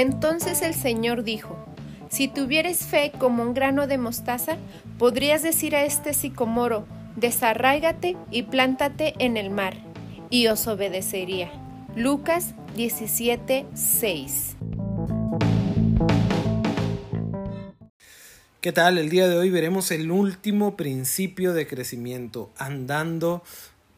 Entonces el Señor dijo, si tuvieres fe como un grano de mostaza, podrías decir a este sicomoro, desarráigate y plántate en el mar, y os obedecería. Lucas 17, 6. ¿Qué tal? El día de hoy veremos el último principio de crecimiento, andando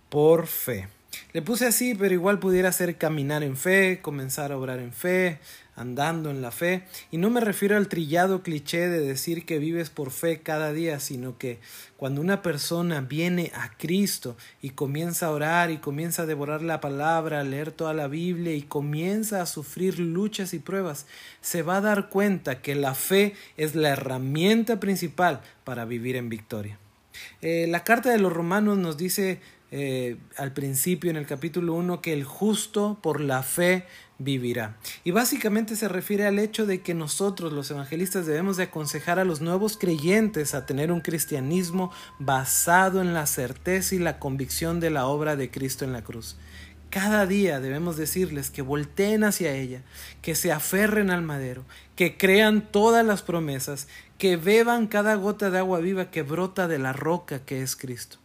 por fe. Le puse así, pero igual pudiera ser caminar en fe, comenzar a obrar en fe, andando en la fe. Y no me refiero al trillado cliché de decir que vives por fe cada día, sino que cuando una persona viene a Cristo y comienza a orar y comienza a devorar la palabra, a leer toda la Biblia y comienza a sufrir luchas y pruebas, se va a dar cuenta que la fe es la herramienta principal para vivir en victoria. Eh, la carta de los romanos nos dice eh, al principio en el capítulo 1 que el justo por la fe vivirá. Y básicamente se refiere al hecho de que nosotros los evangelistas debemos de aconsejar a los nuevos creyentes a tener un cristianismo basado en la certeza y la convicción de la obra de Cristo en la cruz. Cada día debemos decirles que volteen hacia ella, que se aferren al madero, que crean todas las promesas, que beban cada gota de agua viva que brota de la roca que es Cristo.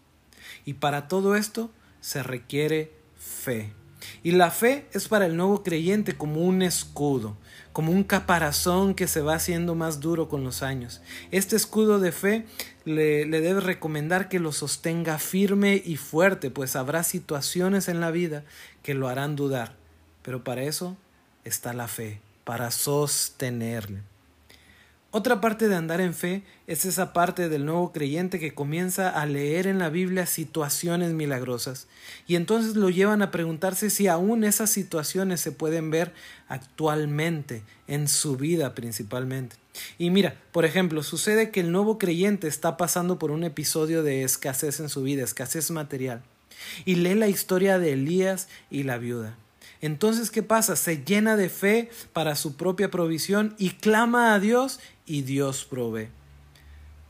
Y para todo esto se requiere fe. Y la fe es para el nuevo creyente como un escudo, como un caparazón que se va haciendo más duro con los años. Este escudo de fe le, debe recomendar que lo sostenga firme y fuerte, pues habrá situaciones en la vida que lo harán dudar. Pero para eso está la fe, para sostenerle. Otra parte de andar en fe es esa parte del nuevo creyente que comienza a leer en la Biblia situaciones milagrosas y entonces lo llevan a preguntarse si aún esas situaciones se pueden ver actualmente en su vida principalmente. Y mira, por ejemplo, sucede que el nuevo creyente está pasando por un episodio de escasez en su vida, escasez material, y lee la historia de Elías y la viuda. Entonces, ¿qué pasa? Se llena de fe para su propia provisión y clama a Dios y Dios provee.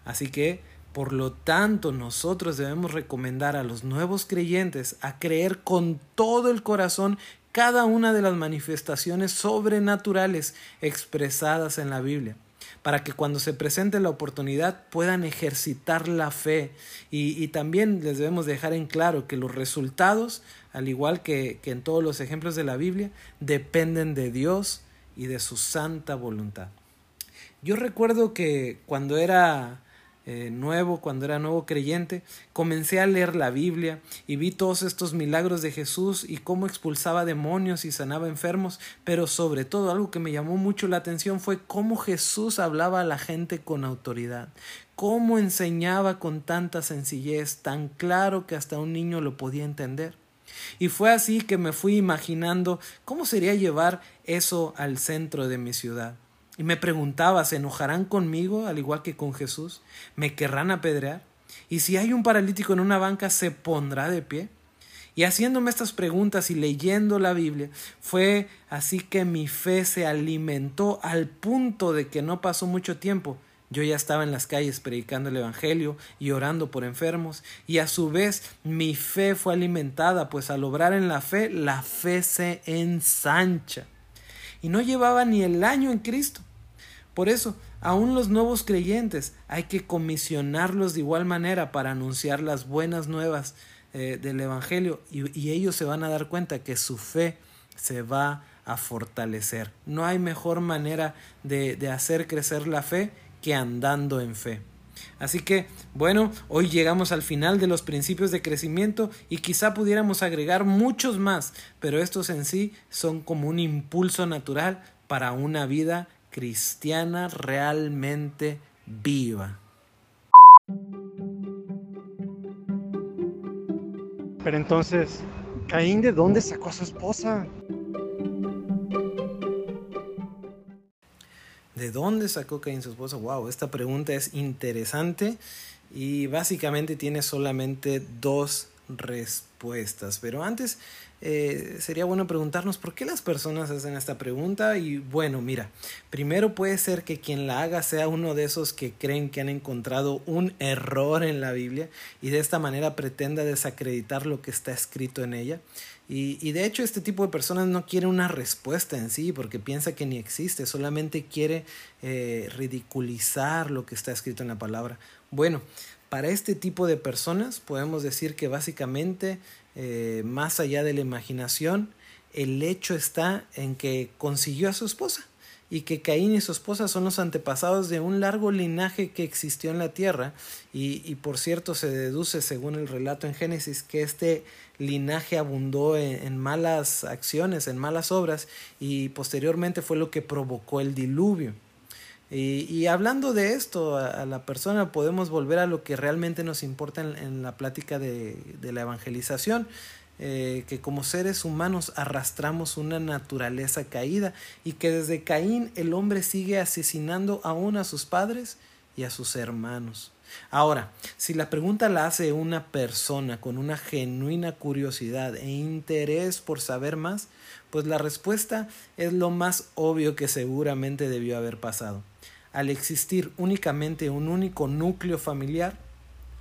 Así que, por lo tanto, nosotros debemos recomendar a los nuevos creyentes a creer con todo el corazón cada una de las manifestaciones sobrenaturales expresadas en la Biblia para que cuando se presente la oportunidad puedan ejercitar la fe. Y, también les debemos dejar en claro que los resultados, al igual que, que en todos los ejemplos de la Biblia, dependen de Dios y de su santa voluntad. Yo recuerdo que cuando era eh, nuevo, cuando era nuevo creyente, comencé a leer la Biblia y vi todos estos milagros de Jesús y cómo expulsaba demonios y sanaba enfermos, pero sobre todo algo que me llamó mucho la atención fue cómo Jesús hablaba a la gente con autoridad, cómo enseñaba con tanta sencillez, tan claro que hasta un niño lo podía entender. Y fue así que me fui imaginando cómo sería llevar eso al centro de mi ciudad. Y me preguntaba, ¿se enojarán conmigo al igual que con Jesús? ¿Me querrán apedrear? ¿Y si hay un paralítico en una banca, se pondrá de pie? Y haciéndome estas preguntas y leyendo la Biblia, fue así que mi fe se alimentó al punto de que no pasó mucho tiempo. Yo ya estaba en las calles predicando el Evangelio y orando por enfermos, y a su vez mi fe fue alimentada, pues al obrar en la fe, la fe se ensancha. Y no llevaba ni el año en Cristo por eso, aún los nuevos creyentes hay que comisionarlos de igual manera para anunciar las buenas nuevas eh, del Evangelio y, ellos se van a dar cuenta que su fe se va a fortalecer. No hay mejor manera de, de hacer crecer la fe que andando en fe. Así que, bueno, hoy llegamos al final de los principios de crecimiento y quizá pudiéramos agregar muchos más, pero estos en sí son como un impulso natural para una vida cristiana realmente viva. Pero entonces, Caín, ¿de dónde sacó a su esposa? ¿De dónde sacó Caín su esposa? Wow, esta pregunta es interesante y básicamente tiene solamente dos respuestas. Pero antes eh, sería bueno preguntarnos por qué las personas hacen esta pregunta y bueno, mira, primero puede ser que quien la haga sea uno de esos que creen que han encontrado un error en la Biblia y de esta manera pretenda desacreditar lo que está escrito en ella. Y, de hecho este tipo de personas no quiere una respuesta en sí porque piensa que ni existe, solamente quiere eh, ridiculizar lo que está escrito en la palabra. Bueno, para este tipo de personas podemos decir que básicamente, eh, más allá de la imaginación, el hecho está en que consiguió a su esposa y que Caín y su esposa son los antepasados de un largo linaje que existió en la tierra y, y por cierto se deduce según el relato en Génesis que este linaje abundó en, malas acciones, en malas obras y posteriormente fue lo que provocó el diluvio. Y, hablando de esto a, la persona podemos volver a lo que realmente nos importa en, la plática de, la evangelización eh, que como seres humanos arrastramos una naturaleza caída y que desde Caín el hombre sigue asesinando aún a sus padres y a sus hermanos. Ahora, si la pregunta la hace una persona con una genuina curiosidad e interés por saber más, pues la respuesta es lo más obvio que seguramente debió haber pasado. Al existir únicamente un único núcleo familiar,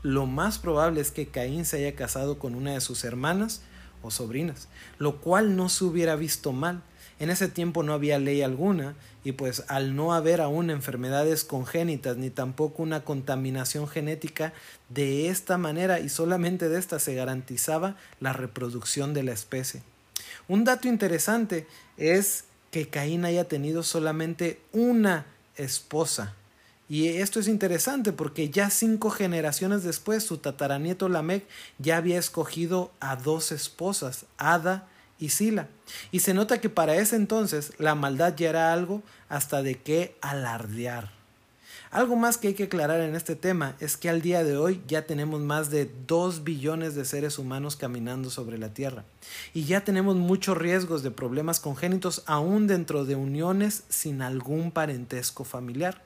lo más probable es que Caín se haya casado con una de sus hermanas o sobrinas, lo cual no se hubiera visto mal. En ese tiempo no había ley alguna y pues al no haber aún enfermedades congénitas ni tampoco una contaminación genética, de esta manera y solamente de esta se garantizaba la reproducción de la especie. Un dato interesante es que Caín haya tenido solamente una esposa y esto es interesante porque ya cinco generaciones después su tataranieto Lamec ya había escogido a dos esposas, Ada y Sila. Y se nota que para ese entonces la maldad ya era algo hasta de qué alardear. Algo más que hay que aclarar en este tema es que al día de hoy ya tenemos más de dos billones de seres humanos caminando sobre la Tierra y ya tenemos muchos riesgos de problemas congénitos aún dentro de uniones sin algún parentesco familiar.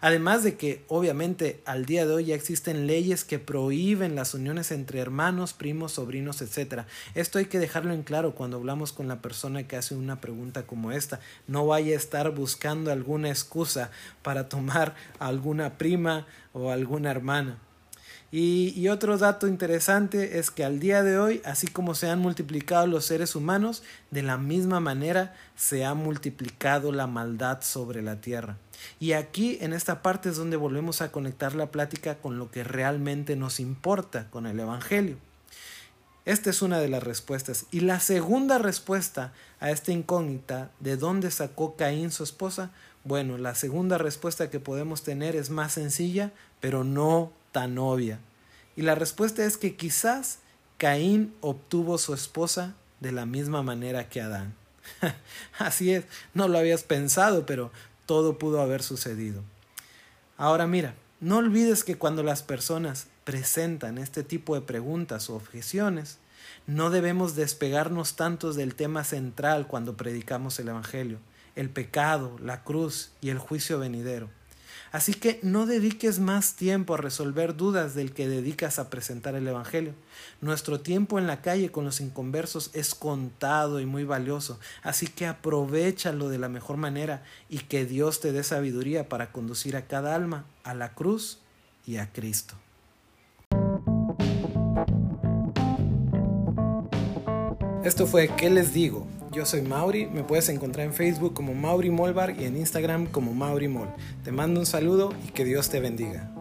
Además de que, obviamente, al día de hoy ya existen leyes que prohíben las uniones entre hermanos, primos, sobrinos, etc. Esto hay que dejarlo en claro cuando hablamos con la persona que hace una pregunta como esta. No vaya a estar buscando alguna excusa para tomar a alguna prima o alguna hermana. Y, otro dato interesante es que al día de hoy, así como se han multiplicado los seres humanos, de la misma manera se ha multiplicado la maldad sobre la tierra. Y aquí, en esta parte, es donde volvemos a conectar la plática con lo que realmente nos importa, con el Evangelio. Esta es una de las respuestas. Y la segunda respuesta a esta incógnita, ¿de dónde sacó Caín su esposa? Bueno, la segunda respuesta que podemos tener es más sencilla, pero no tan. Y la respuesta es que quizás Caín obtuvo su esposa de la misma manera que Adán. Así es, no lo habías pensado, pero todo pudo haber sucedido. Ahora mira, no olvides que cuando las personas presentan este tipo de preguntas o objeciones, no debemos despegarnos tantos del tema central cuando predicamos el Evangelio, el pecado, la cruz y el juicio venidero. Así que no dediques más tiempo a resolver dudas del que dedicas a presentar el Evangelio. Nuestro tiempo en la calle con los inconversos es contado y muy valioso, así que aprovechalo de la mejor manera y que Dios te dé sabiduría para conducir a cada alma a la cruz y a Cristo. Esto fue ¿Qué les digo? Yo soy Mauri, me puedes encontrar en Facebook como Mauri Molbar y en Instagram como Mauri Mol. Te mando un saludo y que Dios te bendiga.